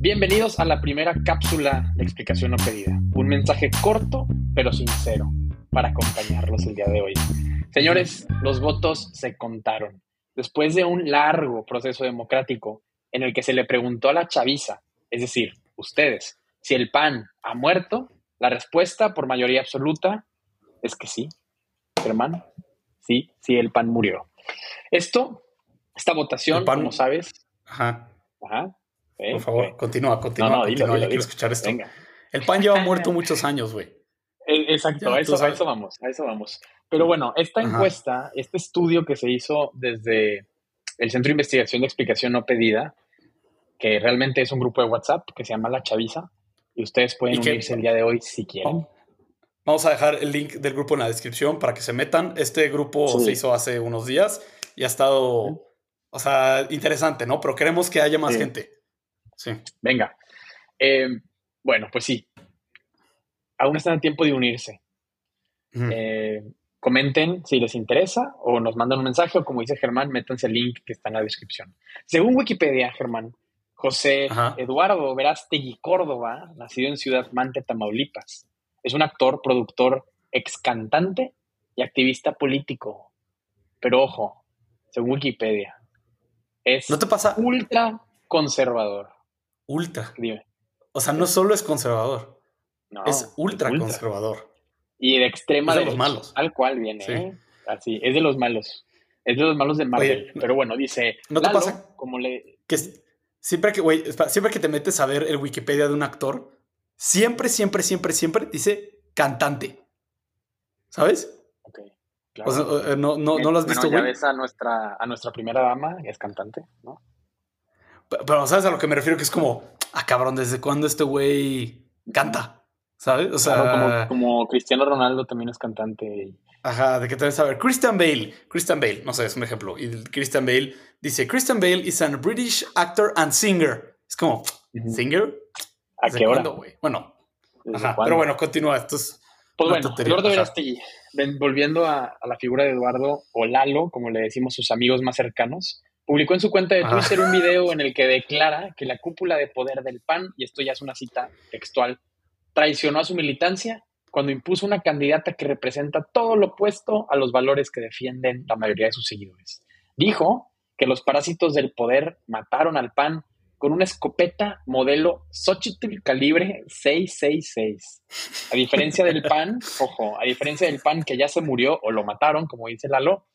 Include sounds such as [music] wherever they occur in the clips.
Bienvenidos a la primera cápsula de explicación no pedida. Un mensaje corto pero sincero para acompañarlos el día de hoy. Señores, los votos se contaron. Después de un largo proceso democrático en el que se le preguntó a la chaviza, es decir, ustedes, si el PAN ha muerto, la respuesta por mayoría absoluta es que sí. Germán, sí, sí, el PAN murió. Esto, esta votación, como sabes. Ajá. Ajá por favor, continúa, continúa. No, no, continúa, quiero escuchar esto. El pan lleva [laughs] muerto muchos años, güey. Eh, exacto, a, eso, a eso vamos, a eso vamos. Pero bueno, esta encuesta, este estudio que se hizo desde el Centro de Investigación de Explicación No Pedida, que realmente es un grupo de WhatsApp que se llama La Chaviza, y ustedes pueden unirse el día de hoy si quieren. Vamos a dejar el link del grupo en la descripción para que se metan. Este grupo se hizo hace unos días y ha estado, o sea, interesante, ¿no? Pero queremos que haya más gente. Sí. Venga. Eh, bueno, pues sí. Aún están a tiempo de unirse. Eh, comenten si les interesa o nos mandan un mensaje o como dice Germán, métanse el link que está en la descripción. Según Wikipedia, Germán, José Eduardo Verástegui Córdoba, nacido en Ciudad Mante, Tamaulipas, es un actor, productor, ex cantante y activista político. Pero ojo, según Wikipedia, es ¿No te pasa? ultra conservador. Ultra. O sea, no solo es conservador, es ultra, conservador. Y de extrema de los malos. Al cual viene, ¿eh? Así, es de los malos. Es de los malos de Marvel. pero bueno, dice. ¿No te pasa? Como le. Que siempre que, siempre que te metes a ver el Wikipedia de un actor, siempre, siempre, siempre, siempre dice cantante. ¿Sabes? Ok. Claro. Eh, no, no, no lo has visto, güey. A nuestra, a nuestra primera dama, es cantante, ¿no? Pero, ¿sabes a lo que me refiero? Que es como, ah, cabrón, ¿desde cuándo este güey canta? ¿Sabes? O sea. como, Cristiano Ronaldo también es cantante. Ajá, de que te a ver. Christian Bale. Christian Bale, no sé, es un ejemplo. Y Christian Bale dice: Christian Bale is a British actor and singer. Es como, ¿singer? ¿A qué hora? Bueno, ajá, pero bueno, continúa. Esto es. Pues bueno, Eduardo Verástegui, volviendo a, a, la figura de Eduardo o Lalo, como le decimos sus amigos más cercanos, publicó en su cuenta de Twitter un video en el que declara que la cúpula de poder del PAN, y esto ya es una cita textual, traicionó a su militancia cuando impuso una candidata que representa todo lo opuesto a los valores que defienden la mayoría de sus seguidores. Dijo que los parásitos del poder mataron al PAN con una escopeta modelo Xochitl calibre 666. A diferencia del PAN, [laughs] ojo, a diferencia del PAN que ya se murió o lo mataron, como dice Lalo,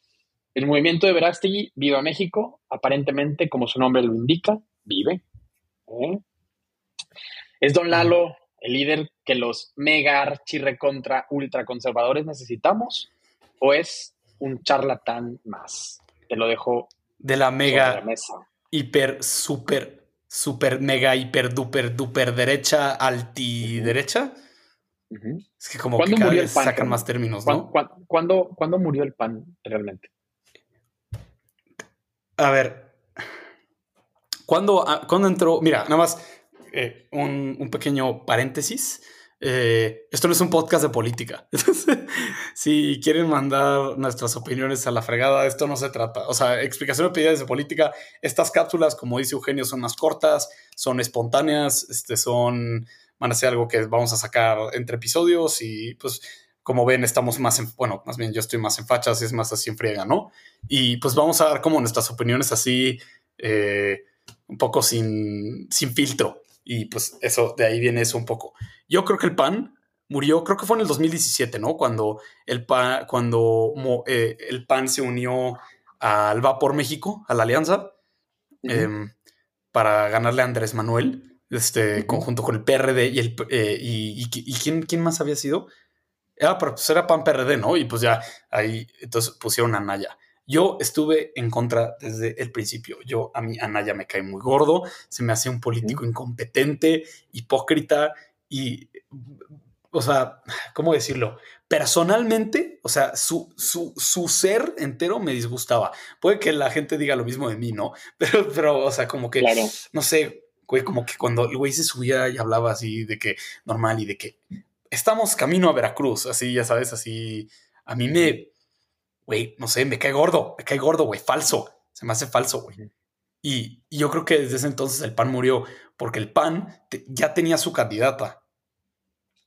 el movimiento de Verástegui, Viva México, aparentemente, como su nombre lo indica, vive. ¿eh? ¿Es Don Lalo el líder que los mega archirre contra ultraconservadores necesitamos? ¿O es un charlatán más? Te lo dejo de la mega hiper, super, super, mega, hiper, duper, duper derecha, altiderecha. Es que como que cada vez sacan más términos, ¿no? ¿Cuándo, ¿Cuándo, murió el pan realmente? A ver, ¿cuándo, ah, entró? Mira, nada más eh, un, pequeño paréntesis. Eh, esto no es un podcast de política. [laughs] si quieren mandar nuestras opiniones a la fregada, esto no se trata. O sea, explicaciones pedidas de política. Estas cápsulas, como dice Eugenio, son más cortas, son espontáneas, este, son, van a ser algo que vamos a sacar entre episodios y pues como ven, estamos más en, bueno, más bien yo estoy más en fachas, es más así en friega, ¿no? Y pues vamos a dar como nuestras opiniones así, eh, un poco sin, sin filtro. Y pues eso, de ahí viene eso un poco. Yo creo que el PAN murió, creo que fue en el 2017, ¿no? Cuando el PAN, cuando eh, el PAN se unió al Va por México, a la alianza, em, para ganarle a Andrés Manuel, este, conjunto con el PRD y el eh, y, y, ¿quién, quién más había sido? Era, pues era PAN PRD, ¿no? Y pues ya ahí, entonces pusieron a Naya. Yo estuve en contra desde el principio. Yo, a mí, Anaya me cae muy gordo, se me hace un político incompetente, hipócrita y, o sea, ¿cómo decirlo? Personalmente, o sea, su, su, su, ser entero me disgustaba. Puede que la gente diga lo mismo de mí, ¿no? [laughs] Pero, pero o sea, como que, no sé, güey, como que cuando el güey se subía y hablaba así de que normal y de que estamos camino a Veracruz, así, ya sabes, así. A mí me, güey, no sé, me cae gordo, me cae gordo, güey, falso. Se me hace falso, güey. Y, yo creo que desde ese entonces el PAN murió porque el PAN ya tenía su candidata.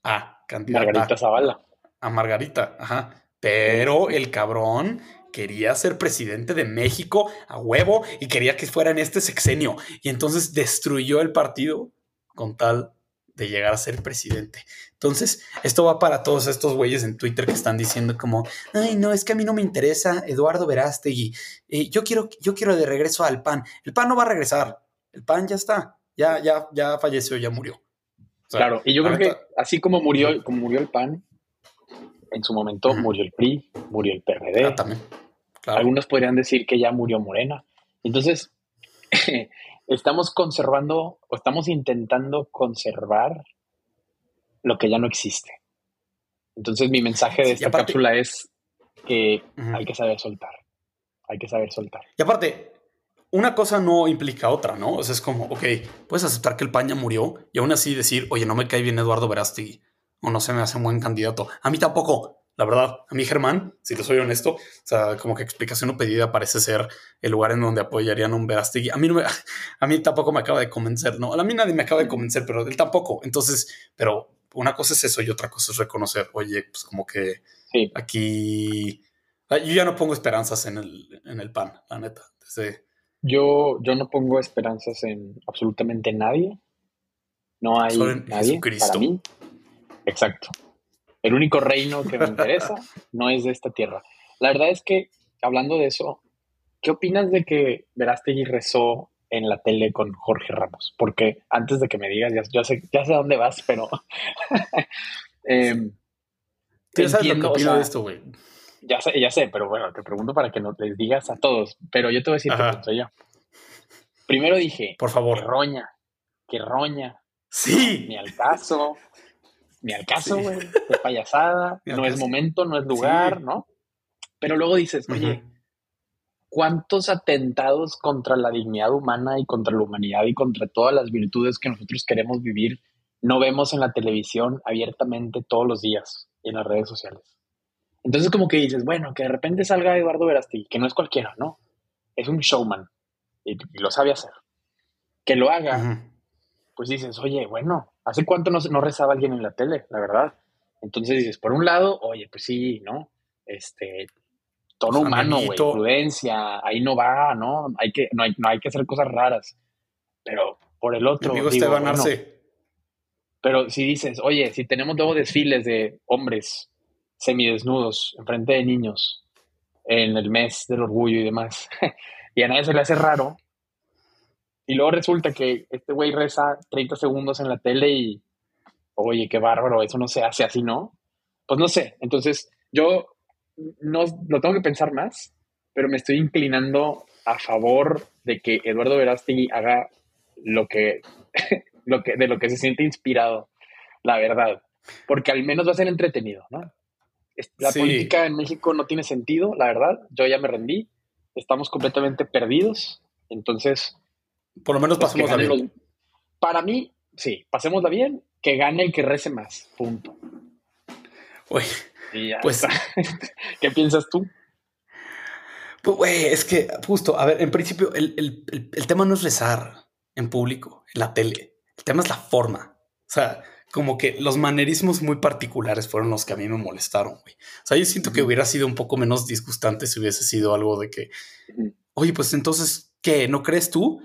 Ah, candidata. Margarita Zavala. A Margarita, ajá. Pero el cabrón quería ser presidente de México a huevo y quería que fuera en este sexenio. Y entonces destruyó el partido con tal de llegar a ser presidente. Entonces, esto va para todos estos güeyes en Twitter que están diciendo como, ay, no, es que a mí no me interesa Eduardo Verástegui. Eh, yo, quiero, yo quiero de regreso al PAN. El PAN no va a regresar. El PAN ya está. Ya, ya, ya falleció, ya murió. claro, y yo creo que así como murió, como murió el PAN, en su momento murió el PRI, murió el PRD. Ah, también. Algunos podrían decir que ya murió Morena. Entonces, [laughs] estamos conservando o estamos intentando conservar lo que ya no existe. Entonces, mi mensaje de esta cápsula es que hay que saber soltar. Hay que saber soltar. Y aparte, una cosa no implica otra, ¿no? O sea, es como, ok, puedes aceptar que el paña murió y aún así decir, oye, no me cae bien Eduardo Verástegui o no se me hace un buen candidato. A mí tampoco. La verdad, a mí Germán, si te soy honesto, o sea, como que explicación o pedida parece ser el lugar en donde apoyarían un Verástegui. A mí, no me, [laughs] a mí tampoco me acaba de convencer, ¿no? A mí nadie me acaba de convencer, pero él tampoco. Entonces, pero una cosa es eso y otra cosa es reconocer, oye, pues como que aquí... Ah, yo ya no pongo esperanzas en el, en el pan, la neta. Yo, yo no pongo esperanzas en absolutamente nadie. No hay nadie para mí. Exacto el único reino que me interesa no es de esta tierra. La verdad es que, hablando de eso, ¿qué opinas de que Verástegui rezó en la tele con Jorge Ramos? Porque antes de que me digas, ya, sé, ya sé a dónde vas, pero... [laughs] eh, sabes lo que opino de esto, güey? Ya sé, ya sé, pero bueno, te pregunto para que no les digas a todos. Pero yo te voy a decir qué soy yo. Primero dije, por favor, que roña, que roña. Sí. Ni al caso ni al caso, güey, de payasada, [laughs] no es momento, no es lugar, ¿no? Pero luego dices, oye, ¿cuántos atentados contra la dignidad humana y contra la humanidad y contra todas las virtudes que nosotros queremos vivir no vemos en la televisión abiertamente todos los días en las redes sociales? Entonces como que dices, bueno, que de repente salga Eduardo Verástegui, que no es cualquiera, ¿no? Es un showman y, lo sabe hacer. Que lo haga, pues dices, oye, bueno, ¿Hace cuánto no, no rezaba alguien en la tele, la verdad? Entonces dices, por un lado, oye, pues sí, ¿no? Este, tono humano, güey, prudencia, ahí no va, ¿no? Hay que, no, hay, no hay que hacer cosas raras. Pero por el otro. Digo, bueno, pero si dices, oye, si tenemos luego desfiles de hombres semidesnudos enfrente de niños en el mes del orgullo y demás, [laughs] y a nadie se le hace raro, y luego resulta que este güey reza 30 segundos en la tele y, oye, qué bárbaro, eso no se hace así, ¿no? Pues no sé. Entonces, yo no lo tengo que pensar más, pero me estoy inclinando a favor de que Eduardo Verástegui haga lo que, [laughs] lo que, de lo que se siente inspirado, la verdad. Porque al menos va a ser entretenido, ¿no? La política en México no tiene sentido, la verdad. Yo ya me rendí. Estamos completamente perdidos. Entonces, por lo menos pues pasémosla bien. Para mí, sí, pasémosla bien, que gane el que rece más. Punto. Uy, pues, [laughs] ¿qué piensas tú? Pues, güey, es que justo, a ver, en principio, el, tema no es rezar en público, en la tele. El tema es la forma. O sea, como que los manerismos muy particulares fueron los que a mí me molestaron, güey. O sea, yo siento que hubiera sido un poco menos disgustante si hubiese sido algo de que, oye, pues entonces, ¿qué? ¿No crees tú?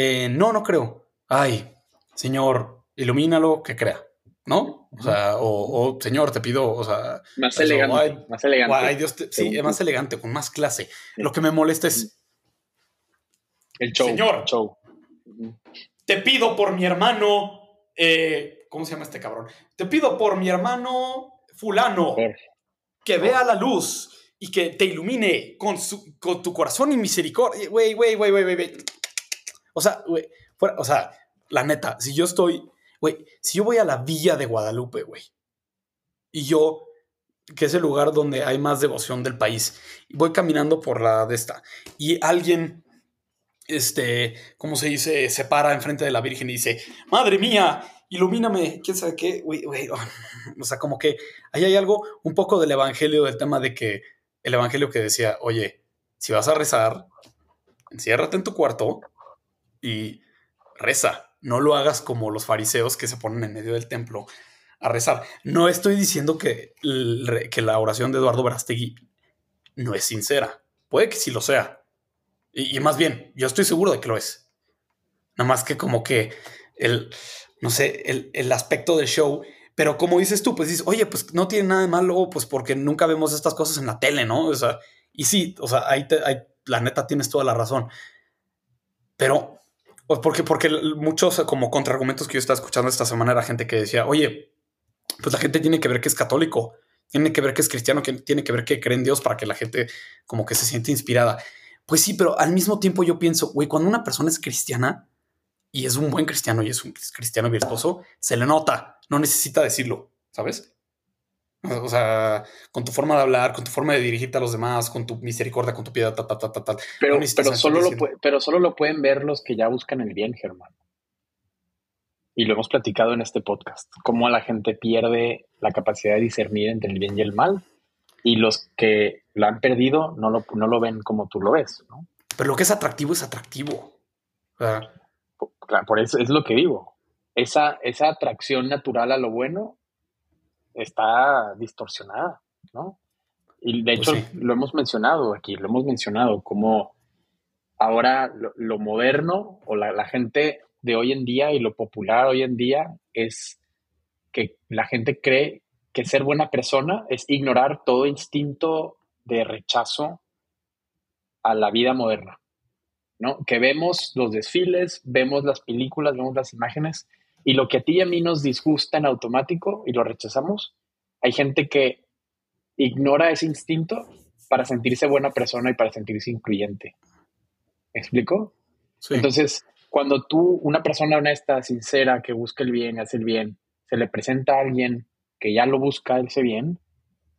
Eh, no, no creo. Ay, señor, ilumínalo, que crea. ¿No? O sea, o, señor, te pido, o sea. Más elegante. más elegante. Dios sí, más elegante, con más clase. Lo que me molesta es. El show. Señor, show. te pido por mi hermano. Eh, ¿Cómo se llama este cabrón? Te pido por mi hermano Fulano que vea la luz y que te ilumine con, su, con tu corazón y misericordia. Güey, güey, güey, güey, güey. O sea, güey, o sea, la neta, si yo estoy, güey, si yo voy a la villa de Guadalupe, güey, y yo, que es el lugar donde hay más devoción del país, voy caminando por la de esta, y alguien, este, ¿cómo se dice? Se para enfrente de la Virgen y dice, madre mía, ilumíname, quién sabe qué. [laughs] O sea, como que ahí hay algo, un poco del evangelio, del tema de que el evangelio que decía, oye, si vas a rezar, enciérrate en tu cuarto y reza. No lo hagas como los fariseos que se ponen en medio del templo a rezar. No estoy diciendo que, que la oración de Eduardo Brastegui no es sincera. Puede que sí lo sea. Y, más bien, yo estoy seguro de que lo es. Nada más que como que el, no sé, el, aspecto del show. Pero como dices tú, pues dices, oye, pues no tiene nada de malo, pues porque nunca vemos estas cosas en la tele, ¿no? O sea, y sí, o sea, ahí, la neta tienes toda la razón. Pero, pues porque, porque muchos como contraargumentos que yo estaba escuchando esta semana era gente que decía, oye, pues la gente tiene que ver que es católico, tiene que ver que es cristiano, que tiene que ver que cree en Dios para que la gente como que se siente inspirada. Pues sí, pero al mismo tiempo yo pienso, güey, cuando una persona es cristiana y es un buen cristiano y es un cristiano virtuoso, se le nota, no necesita decirlo, ¿sabes? O sea, con tu forma de hablar, con tu forma de dirigirte a los demás, con tu misericordia, con tu piedad, tal, tal, tal, tal. Pero, pero, solo lo pero solo lo pueden ver los que ya buscan el bien, Germán y lo hemos platicado en este podcast, cómo la gente pierde la capacidad de discernir entre el bien y el mal, y los que lo han perdido no lo, no lo ven como tú lo ves, ¿no? Pero lo que es atractivo es atractivo. claro, por eso es lo que digo. Esa, esa atracción natural a lo bueno está distorsionada, ¿no? Y de pues hecho lo hemos mencionado aquí, lo hemos mencionado, como ahora lo, moderno o la, la, gente de hoy en día y lo popular hoy en día es que la gente cree que ser buena persona es ignorar todo instinto de rechazo a la vida moderna, ¿no? Que vemos los desfiles, vemos las películas, vemos las imágenes y lo que a ti y a mí nos disgusta en automático y lo rechazamos, hay gente que ignora ese instinto para sentirse buena persona y para sentirse incluyente. ¿Me explico? Entonces, cuando tú, una persona honesta, sincera, que busca el bien, hace el bien, se le presenta a alguien que ya lo busca ese bien,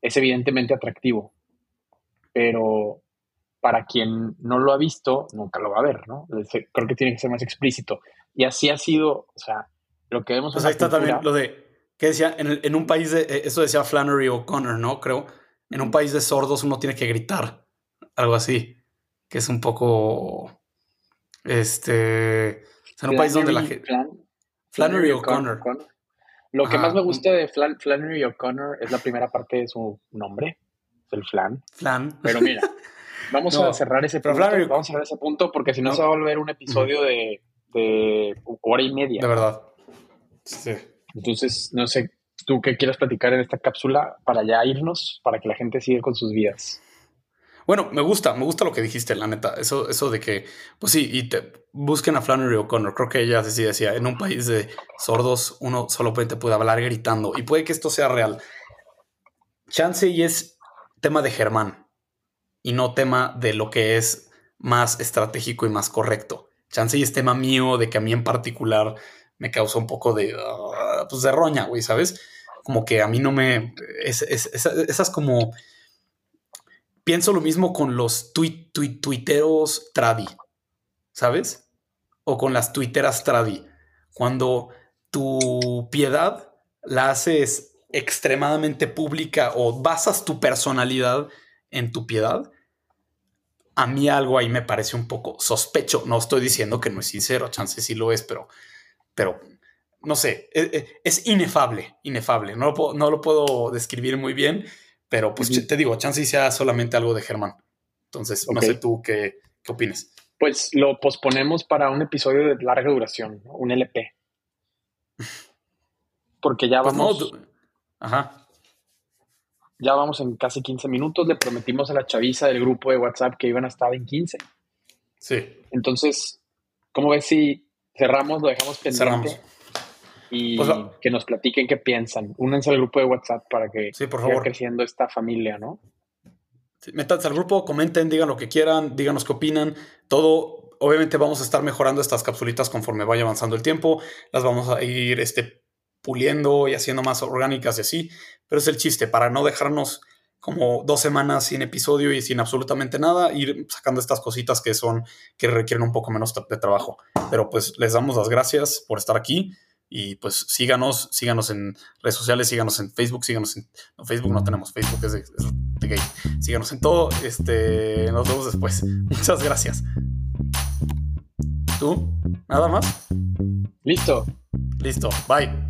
es evidentemente atractivo. Pero para quien no lo ha visto, nunca lo va a ver, ¿no? Creo que tiene que ser más explícito. Y así ha sido, o sea, lo que vemos... Pues ahí está también lo de, ¿qué decía? En, en un país de, eh, eso decía Flannery O'Connor, ¿no? Creo, en un país de sordos uno tiene que gritar, algo así, que es un poco este. en un país donde la gente. Flannery O'Connor. Lo que más me gusta de Flannery O'Connor es la primera parte de su nombre, el Flan. Flan. Pero mira, [laughs] vamos a cerrar ese punto. Vamos a cerrar ese punto porque si no, se va a volver un episodio de, de hora y media. De verdad. Sí. Entonces, no sé, tú qué quieres platicar en esta cápsula para ya irnos, para que la gente siga con sus vidas. Bueno, me gusta, me gusta lo que dijiste, la neta. Eso, eso de que, pues sí, y te busquen a Flannery O'Connor. Creo que ella así decía, en un país de sordos, uno solamente puede hablar gritando. Y puede que esto sea real. Chance y es tema de Germán y no tema de lo que es más estratégico y más correcto. Chance y es tema mío, de que a mí en particular me causa un poco de, ah, pues de roña, güey, ¿sabes? Como que a mí no me... esas como pienso lo mismo con los tuiteros tradi, ¿sabes? O con las tuiteras tradi. Cuando tu piedad la haces extremadamente pública o basas tu personalidad en tu piedad, a mí algo ahí me parece un poco sospecho. No estoy diciendo que no es sincero, chance sí lo es, pero, pero no sé, es, e, es inefable, inefable. No no lo puedo describir muy bien pero pues te digo, chance sea solamente algo de Germán. Entonces, no sé tú qué, qué opinas. Pues lo posponemos para un episodio de larga duración, un LP. Porque ya pues vamos. Ajá. Ya vamos en casi 15 minutos. Le prometimos a la chaviza del grupo de WhatsApp que iban a estar en 15. Sí. Entonces, ¿cómo ves si cerramos, lo dejamos pendiente? Cerramos y pues que nos platiquen qué piensan. Únanse al grupo de WhatsApp para que sí, por favor. creciendo esta familia, ¿no? Sí, métanse al grupo, comenten, digan lo que quieran, díganos qué opinan. Todo, obviamente vamos a estar mejorando estas capsulitas conforme vaya avanzando el tiempo. Las vamos a ir este, puliendo y haciendo más orgánicas y así. Pero es el chiste, para no dejarnos como dos semanas sin episodio y sin absolutamente nada, ir sacando estas cositas que son, que requieren un poco menos de trabajo. Pero pues les damos las gracias por estar aquí. Y pues síganos, síganos en redes sociales, síganos en Facebook, síganos en. No, Facebook no tenemos, Facebook es de, gay. Síganos en todo. Este, nos vemos después. [laughs] Muchas gracias. ¿Tú? ¿Nada más? Listo. Listo. Bye.